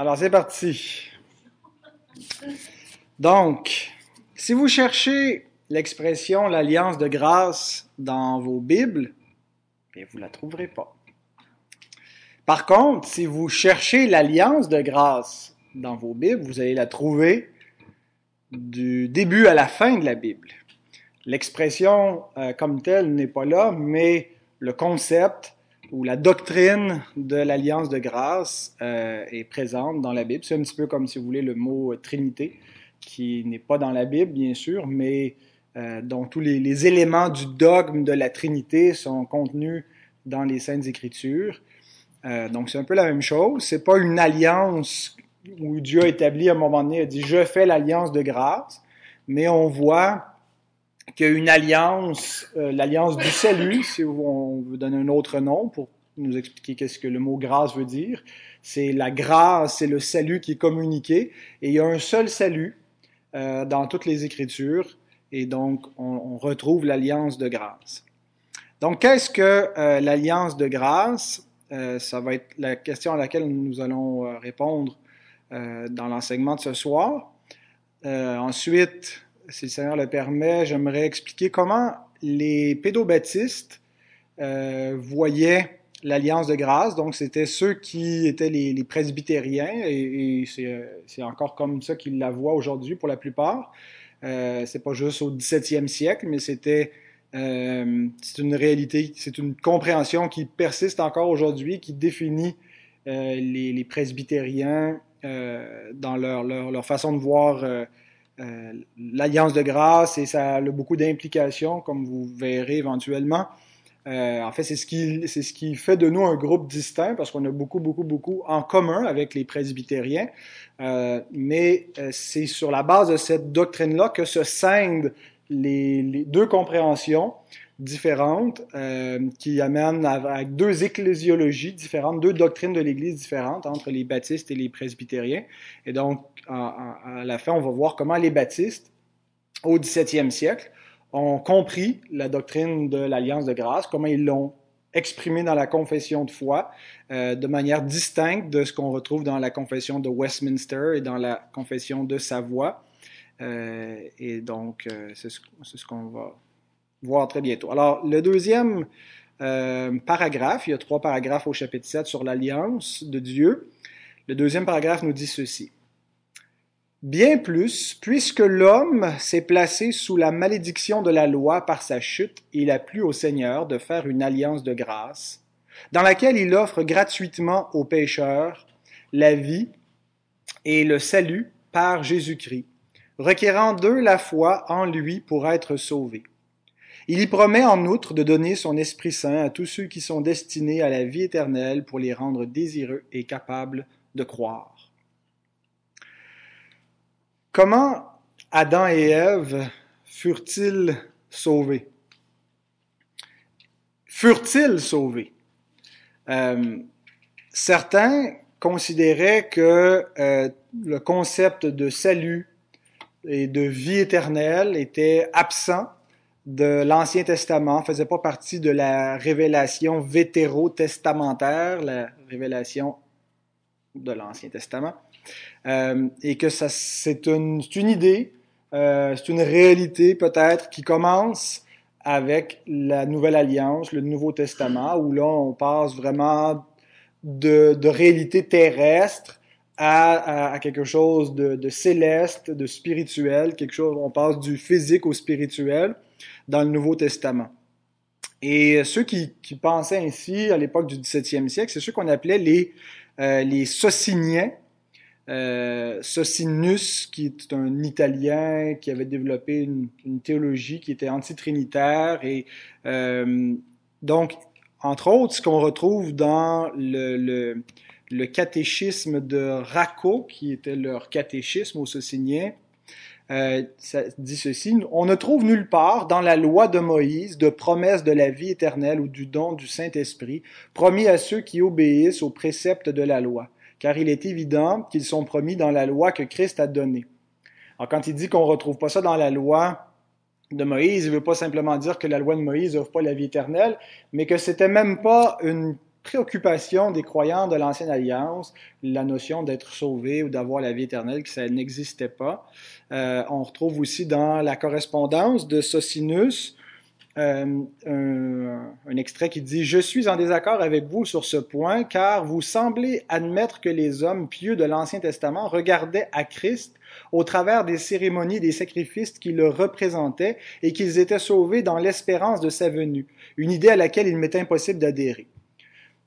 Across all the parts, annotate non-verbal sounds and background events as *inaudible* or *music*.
Alors, c'est parti. Donc, si vous cherchez l'expression l'alliance de grâce dans vos Bibles, vous ne la trouverez pas. Par contre, si vous cherchez l'alliance de grâce dans vos Bibles, vous allez la trouver du début à la fin de la Bible. L'expression euh, comme telle n'est pas là, mais le concept ou la doctrine de l'alliance de grâce euh, est présente dans la Bible. C'est un petit peu comme, si vous voulez, le mot Trinité, qui n'est pas dans la Bible, bien sûr, mais euh, dont tous les, les, éléments du dogme de la Trinité sont contenus dans les Saintes Écritures. Euh, donc, c'est un peu la même chose. C'est pas une alliance où Dieu a établi à un moment donné, a dit, je fais l'alliance de grâce, mais on voit qu'il une alliance, euh, l'alliance du salut, si on veut donner un autre nom pour nous expliquer qu'est-ce que le mot grâce veut dire. C'est la grâce, c'est le salut qui est communiqué, et il y a un seul salut euh, dans toutes les Écritures, et donc on, retrouve l'alliance de grâce. Donc, qu'est-ce que euh, l'alliance de grâce? Ça va être la question à laquelle nous allons répondre dans l'enseignement de ce soir. ensuite, si le Seigneur le permet, j'aimerais expliquer comment les pédobaptistes euh, voyaient l'alliance de grâce. Donc, c'était ceux qui étaient les, presbytériens, et, et c'est encore comme ça qu'ils la voient aujourd'hui pour la plupart. Euh, c'est pas juste au 17e siècle, mais c'était euh, c'est une réalité, c'est une compréhension qui persiste encore aujourd'hui, qui définit euh, les, les, presbytériens euh, dans leur, leur, leur, façon de voir euh, l'alliance de grâce et ça a beaucoup d'implications, comme vous verrez éventuellement. Euh, en fait, c'est ce qui c'est ce qui fait de nous un groupe distinct parce qu'on a beaucoup beaucoup beaucoup en commun avec les presbytériens. Euh, mais c'est sur la base de cette doctrine-là que se scindent les deux compréhensions différentes euh, qui amènent avec deux ecclésiologies différentes, deux doctrines de l'Église différentes entre les baptistes et les presbytériens. Et donc, à, à la fin, on va voir comment les baptistes, au 17e siècle, ont compris la doctrine de l'alliance de grâce, comment ils l'ont exprimé dans la confession de foi euh, de manière distincte de ce qu'on retrouve dans la confession de Westminster et dans la confession de Savoie. Euh, et donc, c'est ce, ce qu'on va voir très bientôt. Alors, le deuxième euh, paragraphe, il y a trois paragraphes au chapitre 7 sur l'alliance de Dieu. Le deuxième paragraphe nous dit ceci. Bien plus, puisque l'homme s'est placé sous la malédiction de la loi par sa chute, il a plu au Seigneur de faire une alliance de grâce, dans laquelle il offre gratuitement aux pécheurs la vie et le salut par Jésus-Christ, requérant d'eux la foi en lui pour être sauvés. Il y promet en outre de donner son Esprit Saint à tous ceux qui sont destinés à la vie éternelle pour les rendre désireux et capables de croire. Comment Adam et Ève furent-ils sauvés? Furent-ils sauvés? Euh, certains considéraient que euh, le concept de salut et de vie éternelle était absent de l'Ancien Testament, faisait pas partie de la révélation vétérotestamentaire, la révélation de l'Ancien Testament, euh, et que ça c'est une, une idée, euh, c'est une réalité peut-être qui commence avec la Nouvelle Alliance, le Nouveau Testament, où là on passe vraiment de, de réalité terrestre à, à, quelque chose de, de, céleste, de spirituel, quelque chose, on passe du physique au spirituel dans le Nouveau Testament. Et ceux qui, pensaient ainsi à l'époque du 17e siècle, c'est ceux qu'on appelait les, euh, les Sociniens. Euh, Socinus, qui est un Italien qui avait développé une, théologie qui était antitrinitaire. Et euh, donc, entre autres, ce qu'on retrouve dans le, le, le, catéchisme de Racco, qui était leur catéchisme aux Sociniens, euh, ça dit ceci, on ne trouve nulle part dans la loi de Moïse de promesse de la vie éternelle ou du don du Saint-Esprit promis à ceux qui obéissent aux préceptes de la loi, car il est évident qu'ils sont promis dans la loi que Christ a donnée. Alors quand il dit qu'on retrouve pas ça dans la loi de Moïse, il veut pas simplement dire que la loi de Moïse offre pas la vie éternelle, mais que c'était même pas une préoccupation des croyants de l'Ancienne Alliance, la notion d'être sauvé ou d'avoir la vie éternelle, que ça n'existait pas. Euh, on retrouve aussi dans la correspondance de Socinus euh, un, un, extrait qui dit Je suis en désaccord avec vous sur ce point, car vous semblez admettre que les hommes pieux de l'Ancien Testament regardaient à Christ au travers des cérémonies des sacrifices qui le représentaient et qu'ils étaient sauvés dans l'espérance de sa venue, une idée à laquelle il m'est impossible d'adhérer.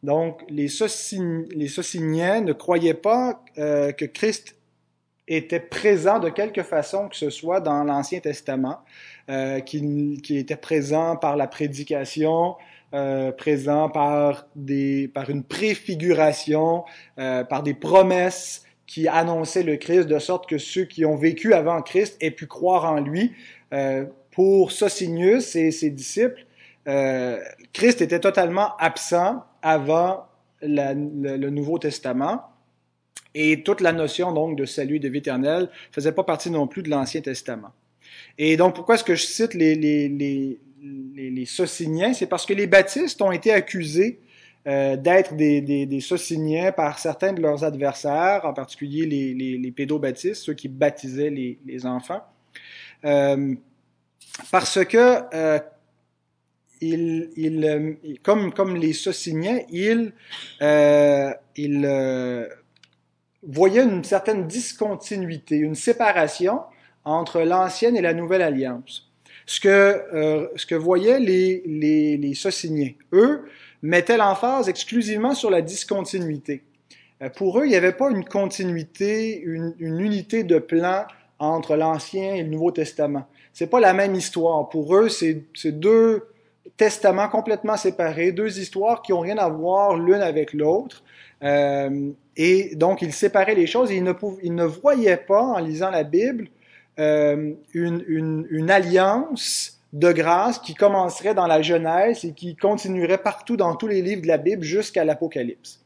Donc, les, Sociniens ne croyaient pas euh, que Christ était présent de quelque façon que ce soit dans l'Ancien Testament, euh, qu'il était présent par la prédication, euh, présent par, des, par une préfiguration, euh, par des promesses qui annonçaient le Christ, de sorte que ceux qui ont vécu avant Christ aient pu croire en lui. Euh, pour Socinius et ses disciples, euh, Christ était totalement absent avant le, le, Nouveau Testament. Et toute la notion donc de salut et de vie éternelle faisait pas partie non plus de l'Ancien Testament. Et donc pourquoi est-ce que je cite les, les, les, les, les Sociniens? C'est parce que les baptistes ont été accusés euh, d'être des, des, des, Sociniens par certains de leurs adversaires, en particulier les, les, les pédobaptistes, ceux qui baptisaient les, les enfants. Euh, parce que euh, il, il, comme, les Sociniens, euh, il euh, voyait une certaine discontinuité, une séparation entre l'ancienne et la nouvelle alliance. Ce que, euh, voyaient les, les, eux, mettaient l'emphase exclusivement sur la discontinuité. Euh, pour eux, il n'y avait pas une continuité, une, une unité de plan entre l'Ancien et le Nouveau Testament. C'est pas la même histoire. Pour eux, c'est deux testaments complètement séparés, deux histoires qui ont rien à voir l'une avec l'autre. Euh, et donc, ils séparaient les choses et ils ne, ils ne voyaient pas, en lisant la Bible, euh, une, une, une, alliance de grâce qui commencerait dans la Genèse et qui continuerait partout dans tous les livres de la Bible jusqu'à l'Apocalypse.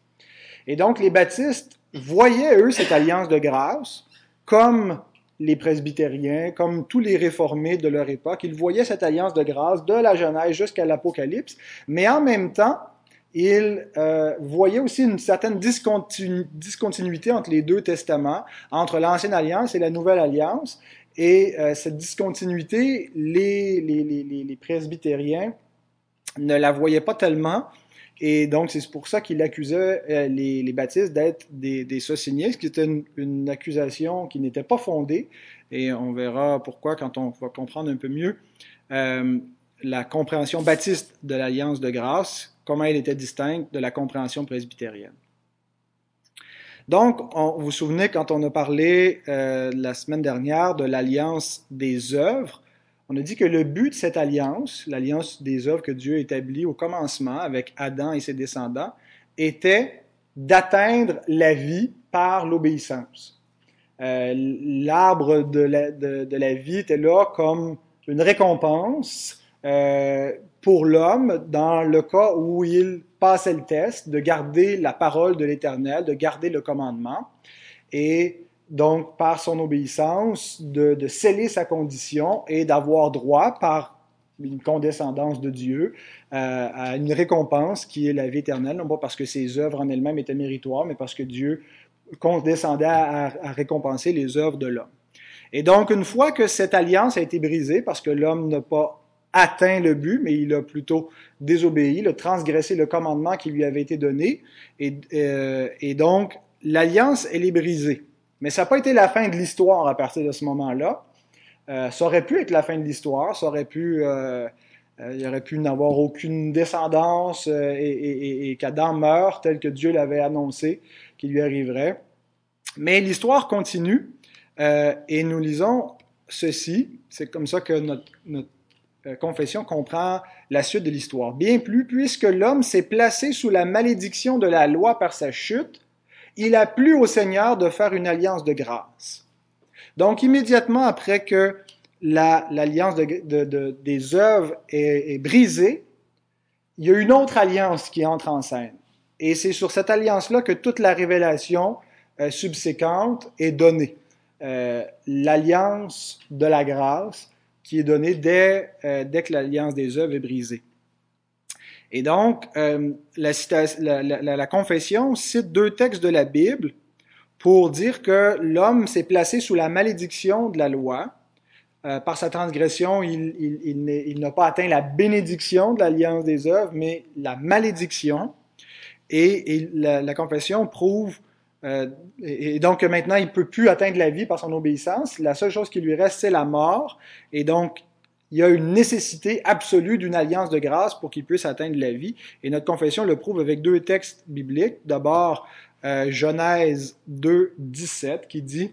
Et donc, les baptistes voyaient, eux, cette alliance de grâce comme les presbytériens, comme tous les réformés de leur époque, ils voyaient cette alliance de grâce de la Genèse jusqu'à l'Apocalypse, mais en même temps, ils euh, voyaient aussi une certaine discontinu discontinuité entre les deux testaments, entre l'Ancienne Alliance et la Nouvelle Alliance, et euh, cette discontinuité, les, les, presbytériens ne la voyaient pas tellement, et donc, c'est pour ça qu'il accusait euh, les, les, baptistes d'être des, des sociniens, ce qui était une, accusation qui n'était pas fondée. Et on verra pourquoi quand on va comprendre un peu mieux euh, la compréhension baptiste de l'Alliance de grâce, comment elle était distincte de la compréhension presbytérienne. Donc, on, vous vous souvenez quand on a parlé euh, la semaine dernière de l'Alliance des œuvres, on a dit que le but de cette alliance, l'alliance des œuvres que Dieu a établie au commencement avec Adam et ses descendants, était d'atteindre la vie par l'obéissance. Euh, L'arbre de la, de, de la, vie était là comme une récompense euh, pour l'homme dans le cas où il passait le test de garder la parole de l'Éternel, de garder le commandement. Et donc par son obéissance, de, sceller sa condition et d'avoir droit par une condescendance de Dieu euh, à une récompense qui est la vie éternelle, non pas parce que ses œuvres en elles-mêmes étaient méritoires, mais parce que Dieu condescendait à, à récompenser les œuvres de l'homme. Et donc, une fois que cette alliance a été brisée, parce que l'homme n'a pas atteint le but, mais il a plutôt désobéi, il a transgressé le commandement qui lui avait été donné, et, euh, et donc l'alliance, elle est brisée. Mais ça n'a pas été la fin de l'histoire à partir de ce moment-là. Euh, ça aurait pu être la fin de l'histoire, ça aurait pu, euh, euh, il aurait pu n'avoir aucune descendance euh, et, qu'Adam meure tel que Dieu l'avait annoncé qu'il lui arriverait. Mais l'histoire continue euh, et nous lisons ceci. C'est comme ça que notre confession comprend la suite de l'histoire. Bien plus, puisque l'homme s'est placé sous la malédiction de la loi par sa chute, il a plu au Seigneur de faire une alliance de grâce. Donc, immédiatement après que l'alliance la, de, de, de, des œuvres est, est, brisée, il y a une autre alliance qui entre en scène. Et c'est sur cette alliance-là que toute la révélation euh, subséquente est donnée. Euh, l'alliance de la grâce qui est donnée dès, euh, dès que l'alliance des œuvres est brisée. Et donc, euh, la, confession cite deux textes de la Bible pour dire que l'homme s'est placé sous la malédiction de la loi. Euh, par sa transgression, il, n'a pas atteint la bénédiction de l'alliance des œuvres, mais la malédiction. Et, et la, confession prouve, euh, et, donc maintenant il peut plus atteindre la vie par son obéissance. La seule chose qui lui reste, c'est la mort. Et donc il y a une nécessité absolue d'une alliance de grâce pour qu'il puisse atteindre la vie. Et notre confession le prouve avec deux textes bibliques. D'abord, euh, Genèse 2, 17, qui dit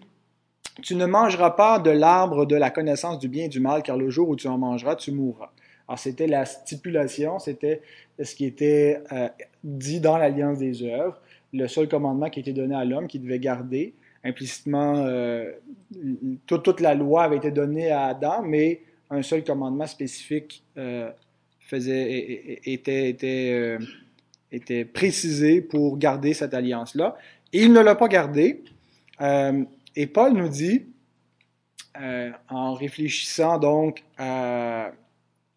Tu ne mangeras pas de l'arbre de la connaissance du bien et du mal, car le jour où tu en mangeras, tu mourras. Alors, c'était la stipulation, c'était ce qui était euh, dit dans l'Alliance des œuvres, le seul commandement qui était donné à l'homme, qui devait garder. Implicitement, euh, toute, toute, la loi avait été donnée à Adam, mais un seul commandement spécifique euh, était, était, euh, était précisé pour garder cette alliance-là. Et il ne l'a pas gardé. Euh, et Paul nous dit, en réfléchissant donc à,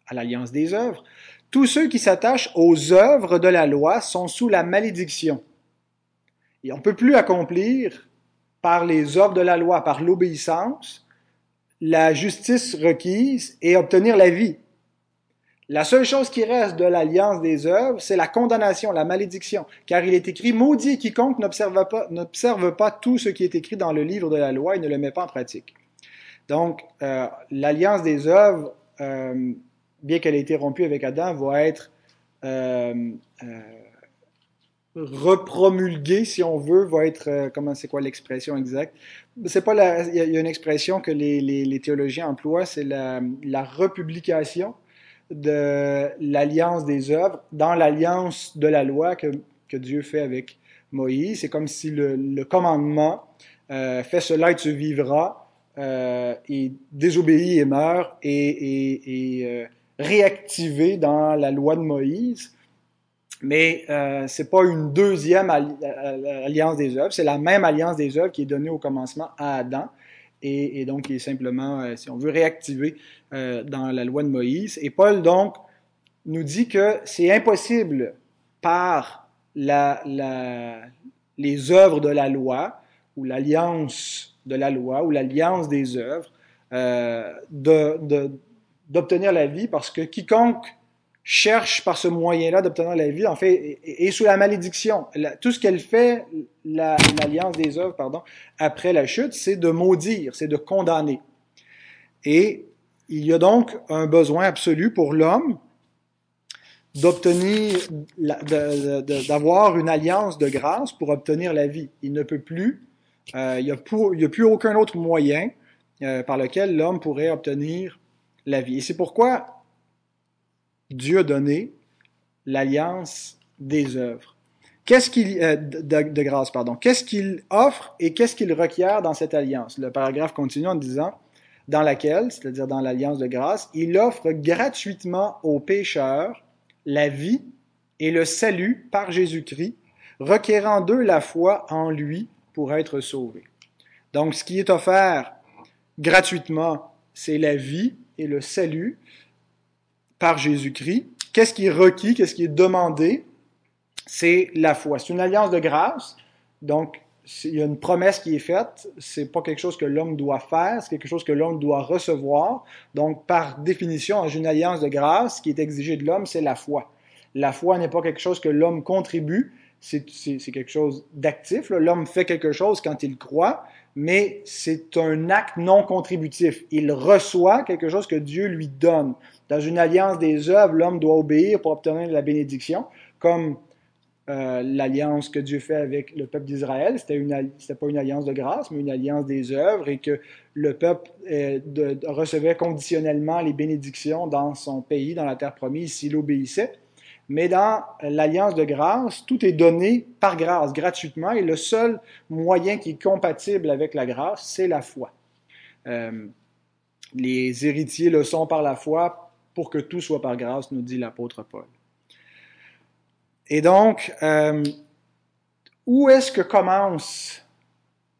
à l'alliance des œuvres, tous ceux qui s'attachent aux œuvres de la loi sont sous la malédiction. Et on ne peut plus accomplir par les œuvres de la loi, par l'obéissance, la justice requise et obtenir la vie. La seule chose qui reste de l'alliance des œuvres, c'est la condamnation, la malédiction, car il est écrit, maudit quiconque n'observe pas, tout ce qui est écrit dans le livre de la loi et ne le met pas en pratique. Donc, euh, l'alliance des œuvres, euh, bien qu'elle ait été rompue avec Adam, va être euh, euh repromulgué, si on veut, va être, euh, comment c'est quoi l'expression exacte? C'est pas la, il y, a une expression que les, les, théologiens emploient, c'est la, la republication de l'alliance des œuvres dans l'alliance de la loi que, que Dieu fait avec Moïse. C'est comme si le, commandement euh, fais cela et tu vivras, euh, et désobéis et meurs, et, et, et euh, réactivé dans la loi de Moïse mais euh, c'est pas une deuxième euh, alliance des œuvres, c'est la même alliance des œuvres qui est donnée au commencement à Adam et, donc qui est simplement, euh, si on veut, réactivée euh, dans la loi de Moïse. Et Paul donc nous dit que c'est impossible par la, la, les œuvres de la loi ou l'alliance de la loi ou l'alliance des œuvres euh, d'obtenir de, la vie parce que quiconque cherche par ce moyen-là d'obtenir la vie, en fait, est, sous la malédiction. tout ce qu'elle fait, l'alliance des œuvres, pardon, après la chute, c'est de maudire, c'est de condamner. Et il y a donc un besoin absolu pour l'homme d'obtenir, d'avoir une alliance de grâce pour obtenir la vie. Il ne peut plus, euh, il n'y a, plus aucun autre moyen euh, par lequel l'homme pourrait obtenir la vie. Et c'est pourquoi Dieu a donné l'alliance des œuvres. Qu'est-ce qu'il euh, de, de, grâce, pardon. Qu'est-ce qu'il offre et qu'est-ce qu'il requiert dans cette alliance? Le paragraphe continue en disant dans laquelle, c'est-à-dire dans l'alliance de grâce, il offre gratuitement aux pécheurs la vie et le salut par Jésus-Christ, requérant d'eux la foi en lui pour être sauvés. Donc, ce qui est offert gratuitement, c'est la vie et le salut par Jésus-Christ. Qu'est-ce qui est requis, qu'est-ce qui est demandé? C'est la foi. C'est une alliance de grâce. Donc, il y a une promesse qui est faite. C'est pas quelque chose que l'homme doit faire, c'est quelque chose que l'homme doit recevoir. Donc, par définition, dans une alliance de grâce, ce qui est exigé de l'homme, c'est la foi. La foi n'est pas quelque chose que l'homme contribue, c'est quelque chose d'actif. L'homme fait quelque chose quand il croit, mais c'est un acte non contributif. Il reçoit quelque chose que Dieu lui donne. Dans une alliance des œuvres, l'homme doit obéir pour obtenir la bénédiction, comme euh, l'alliance que Dieu fait avec le peuple d'Israël. C'était une, c'était pas une alliance de grâce, mais une alliance des œuvres, et que le peuple euh, recevait conditionnellement les bénédictions dans son pays, dans la terre promise, s'il obéissait. Mais dans l'alliance de grâce, tout est donné par grâce, gratuitement, et le seul moyen qui est compatible avec la grâce, c'est la foi. Euh, les héritiers le sont par la foi pour que tout soit par grâce, nous dit l'apôtre Paul. Et donc, euh, où est-ce que commence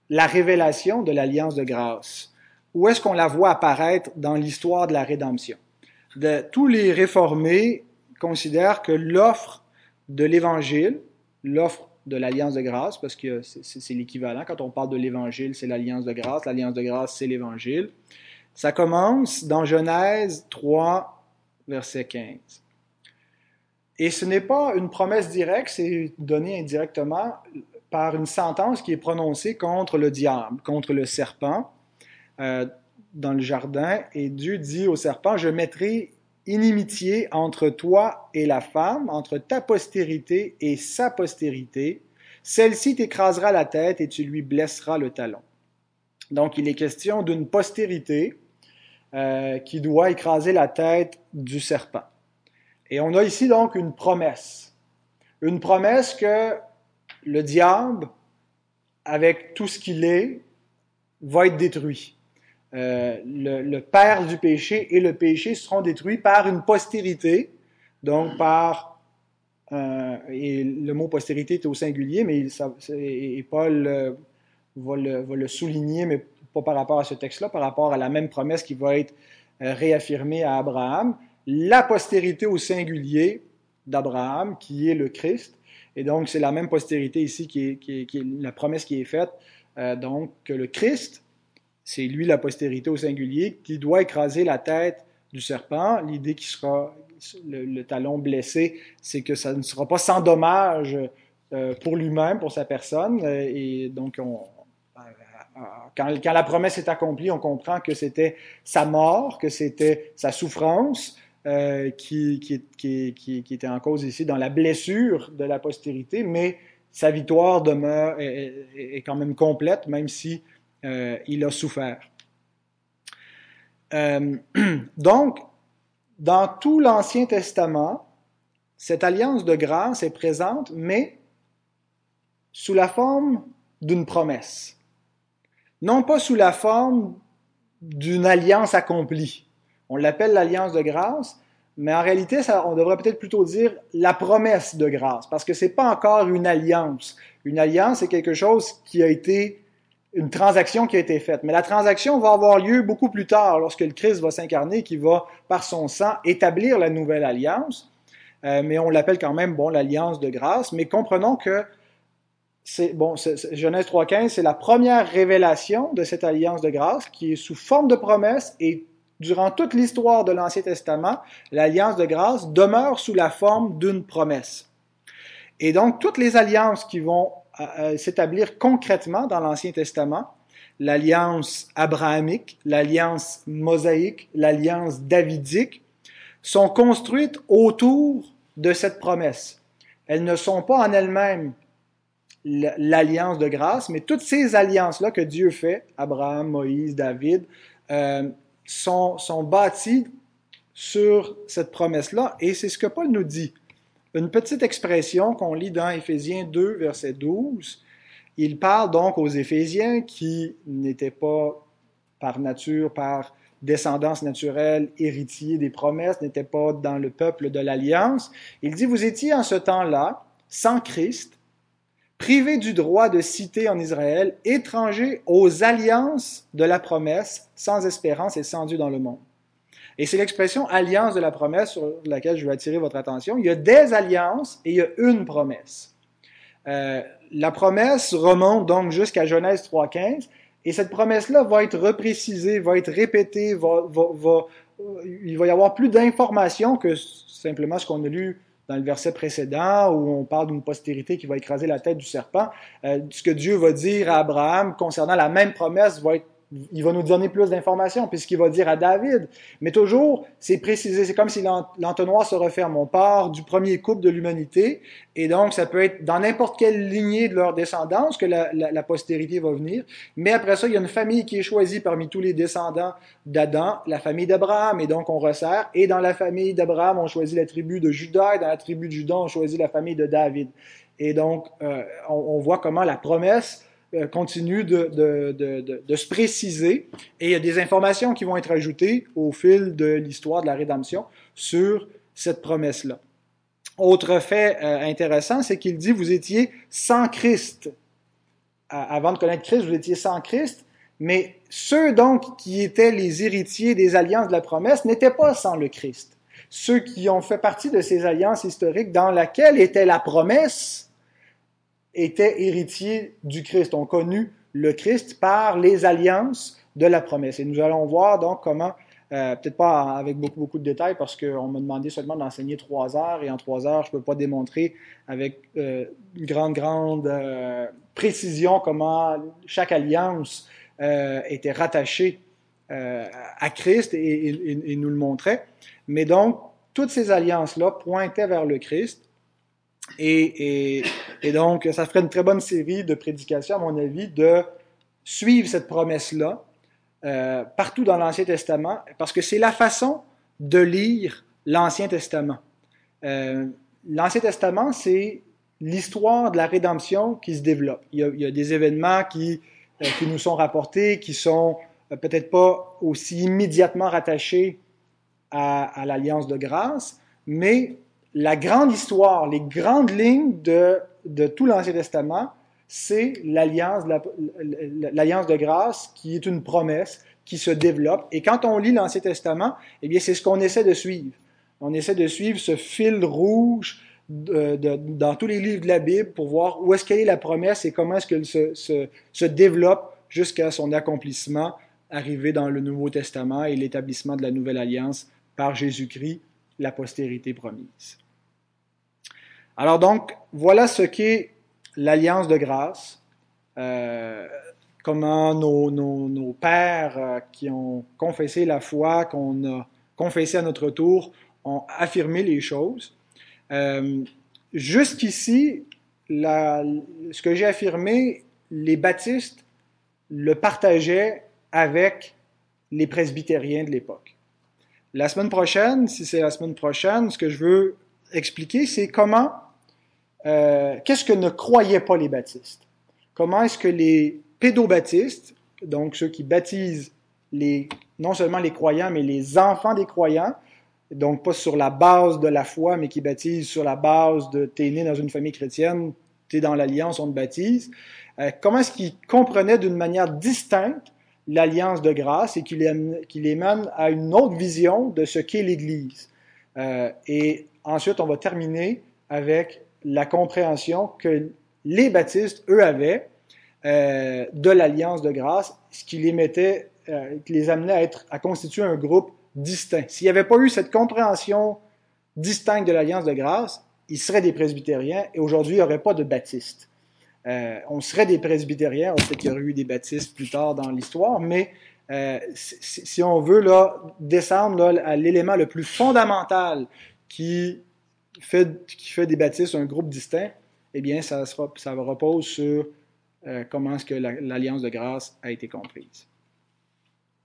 la révélation de l'alliance de grâce? Où est-ce qu'on la voit apparaître dans l'histoire de la rédemption? De, tous les réformés considère que l'offre de l'Évangile, l'offre de l'alliance de grâce, parce que c'est l'équivalent, quand on parle de l'Évangile, c'est l'alliance de grâce, l'alliance de grâce, c'est l'Évangile. Ça commence dans Genèse 3, verset 15. Et ce n'est pas une promesse directe, c'est donné indirectement par une sentence qui est prononcée contre le diable, contre le serpent euh, dans le jardin. Et Dieu dit au serpent, je mettrai inimitié entre toi et la femme, entre ta postérité et sa postérité. Celle-ci t'écrasera la tête et tu lui blesseras le talon. Donc il est question d'une postérité euh, qui doit écraser la tête du serpent. Et on a ici donc une promesse. Une promesse que le diable, avec tout ce qu'il est, va être détruit. Euh, le, père du péché et le péché seront détruits par une postérité, donc par, euh, et le mot postérité est au singulier, mais et Paul va, le, va, le, souligner, mais par rapport à ce texte-là, par rapport à la même promesse qui va être réaffirmée à Abraham, la postérité au singulier d'Abraham, qui est le Christ, et donc c'est la même postérité ici qui est, la promesse qui est faite, donc que le Christ c'est lui la postérité au singulier qui doit écraser la tête du serpent. L'idée qui sera le, talon blessé, c'est que ça ne sera pas sans dommage euh, pour lui-même, pour sa personne. Euh, et donc, on, euh, quand, la promesse est accomplie, on comprend que c'était sa mort, que c'était sa souffrance qui, qui, était en cause ici dans la blessure de la postérité, mais sa victoire demeure est quand même complète, même si euh, il a souffert. Euh, *clears throat* donc, dans tout l'Ancien Testament, cette alliance de grâce est présente, mais sous la forme d'une promesse. Non pas sous la forme d'une alliance accomplie. On l'appelle l'alliance de grâce, mais en réalité, ça, on devrait peut-être plutôt dire la promesse de grâce, parce que ce n'est pas encore une alliance. Une alliance, c'est quelque chose qui a été une transaction qui a été faite. Mais la transaction va avoir lieu beaucoup plus tard, lorsque le Christ va s'incarner, qui va, par son sang, établir la nouvelle alliance. Euh, mais on l'appelle quand même, bon, l'alliance de grâce. Mais comprenons que c'est, bon, Genèse 3.15, c'est la première révélation de cette alliance de grâce qui est sous forme de promesse et durant toute l'histoire de l'Ancien Testament, l'alliance de grâce demeure sous la forme d'une promesse. Et donc, toutes les alliances qui vont s'établir concrètement dans l'Ancien Testament, l'alliance abrahamique, l'alliance mosaïque, l'alliance davidique, sont construites autour de cette promesse. Elles ne sont pas en elles-mêmes l'alliance de grâce, mais toutes ces alliances-là que Dieu fait, Abraham, Moïse, David, euh, sont, sont bâties sur cette promesse-là, et c'est ce que Paul nous dit une petite expression qu'on lit dans Éphésiens 2, verset 12. Il parle donc aux Éphésiens qui n'étaient pas par nature, par descendance naturelle, héritiers des promesses, n'étaient pas dans le peuple de l'Alliance. Il dit, vous étiez en ce temps-là, sans Christ, privés du droit de citer en Israël, étrangers aux alliances de la promesse, sans espérance et sans Dieu dans le monde. Et c'est l'expression alliance de la promesse sur laquelle je veux attirer votre attention. Il y a des alliances et il y a une promesse. Euh, la promesse remonte donc jusqu'à Genèse 3.15 et cette promesse-là va être reprécisée, va être répétée, il va y avoir plus d'informations que simplement ce qu'on a lu dans le verset précédent où on parle d'une postérité qui va écraser la tête du serpent. Euh, ce que Dieu va dire à Abraham concernant la même promesse va être il va nous donner plus d'informations, puisqu'il va dire à David. Mais toujours, c'est précisé, c'est comme si l'entonnoir se referme. On part du premier couple de l'humanité, et donc ça peut être dans n'importe quelle lignée de leur descendance que la, postérité va venir. Mais après ça, il y a une famille qui est choisie parmi tous les descendants d'Adam, la famille d'Abraham, et donc on resserre. Et dans la famille d'Abraham, on choisit la tribu de Judas, et dans la tribu de Judas, on choisit la famille de David. Et donc, euh, on voit comment la promesse euh, continue de, se préciser et il y a des informations qui vont être ajoutées au fil de l'histoire de la rédemption sur cette promesse-là. Autre fait euh, intéressant, c'est qu'il dit, vous étiez sans Christ. avant de connaître Christ, vous étiez sans Christ, mais ceux donc qui étaient les héritiers des alliances de la promesse n'étaient pas sans le Christ. ceux qui ont fait partie de ces alliances historiques dans laquelle était la promesse, étaient héritiers du Christ, ont connu le Christ par les alliances de la promesse. Et nous allons voir donc comment euh, peut-être pas avec beaucoup, de détails parce qu'on m'a demandé seulement d'enseigner trois heures et en trois heures, je ne peux pas démontrer avec euh, grande, grande euh, précision comment chaque alliance était rattachée à Christ et, nous le montrait. Mais donc, toutes ces alliances-là pointaient vers le Christ. Et, donc, ça ferait une très bonne série de prédications, à mon avis, de suivre cette promesse-là euh, partout dans l'Ancien Testament, parce que c'est la façon de lire l'Ancien Testament. Euh, L'Ancien Testament, c'est l'histoire de la rédemption qui se développe. Il y a, des événements qui, euh, qui, nous sont rapportés, qui sont peut-être pas aussi immédiatement rattachés à l'alliance de grâce, mais la grande histoire, les grandes lignes de, tout l'Ancien Testament c'est l'alliance, de grâce qui est une promesse qui se développe. Et quand on lit l'Ancien Testament, eh bien, c'est ce qu'on essaie de suivre. On essaie de suivre ce fil rouge dans tous les livres de la Bible pour voir où est-ce qu'elle est la promesse et comment est-ce qu'elle se, développe jusqu'à son accomplissement, arrivé dans le Nouveau Testament et l'établissement de la nouvelle alliance par Jésus-Christ, la postérité promise. Alors donc, voilà ce qu'est l'alliance de grâce, euh, comment nos, pères euh, qui ont confessé la foi, qu'on a confessé à notre tour, ont affirmé les choses. Euh, Jusqu'ici, ce que j'ai affirmé, les baptistes le partageaient avec les presbytériens de l'époque. La semaine prochaine, si c'est la semaine prochaine, ce que je veux expliquer, c'est comment euh, qu'est-ce que ne croyaient pas les baptistes? Comment est-ce que les pédobaptistes, donc ceux qui baptisent non seulement les croyants, mais les enfants des croyants, donc pas sur la base de la foi, mais qui baptisent sur la base de t'es né dans une famille chrétienne, t'es dans l'alliance, on te baptise. Euh, comment est-ce qu'ils comprenaient d'une manière distincte l'alliance de grâce et qui les, mène à une autre vision de ce qu'est l'Église? Euh, et ensuite, on va terminer avec la compréhension que les baptistes, eux, avaient euh, de l'alliance de grâce, ce qui les mettait, euh, qui les amenait à, être, à constituer un groupe distinct. S'il n'y avait pas eu cette compréhension distincte de l'alliance de grâce, ils seraient des presbytériens et aujourd'hui, il n'y aurait pas de baptistes. Euh, on serait des presbytériens, on sait qu'il y aurait eu des baptistes plus tard dans l'histoire, mais si, on veut là, descendre à l'élément le plus fondamental qui fait, qui fait des baptistes un groupe distinct, eh bien, ça, repose sur euh, comment est-ce que l'alliance de grâce a été comprise.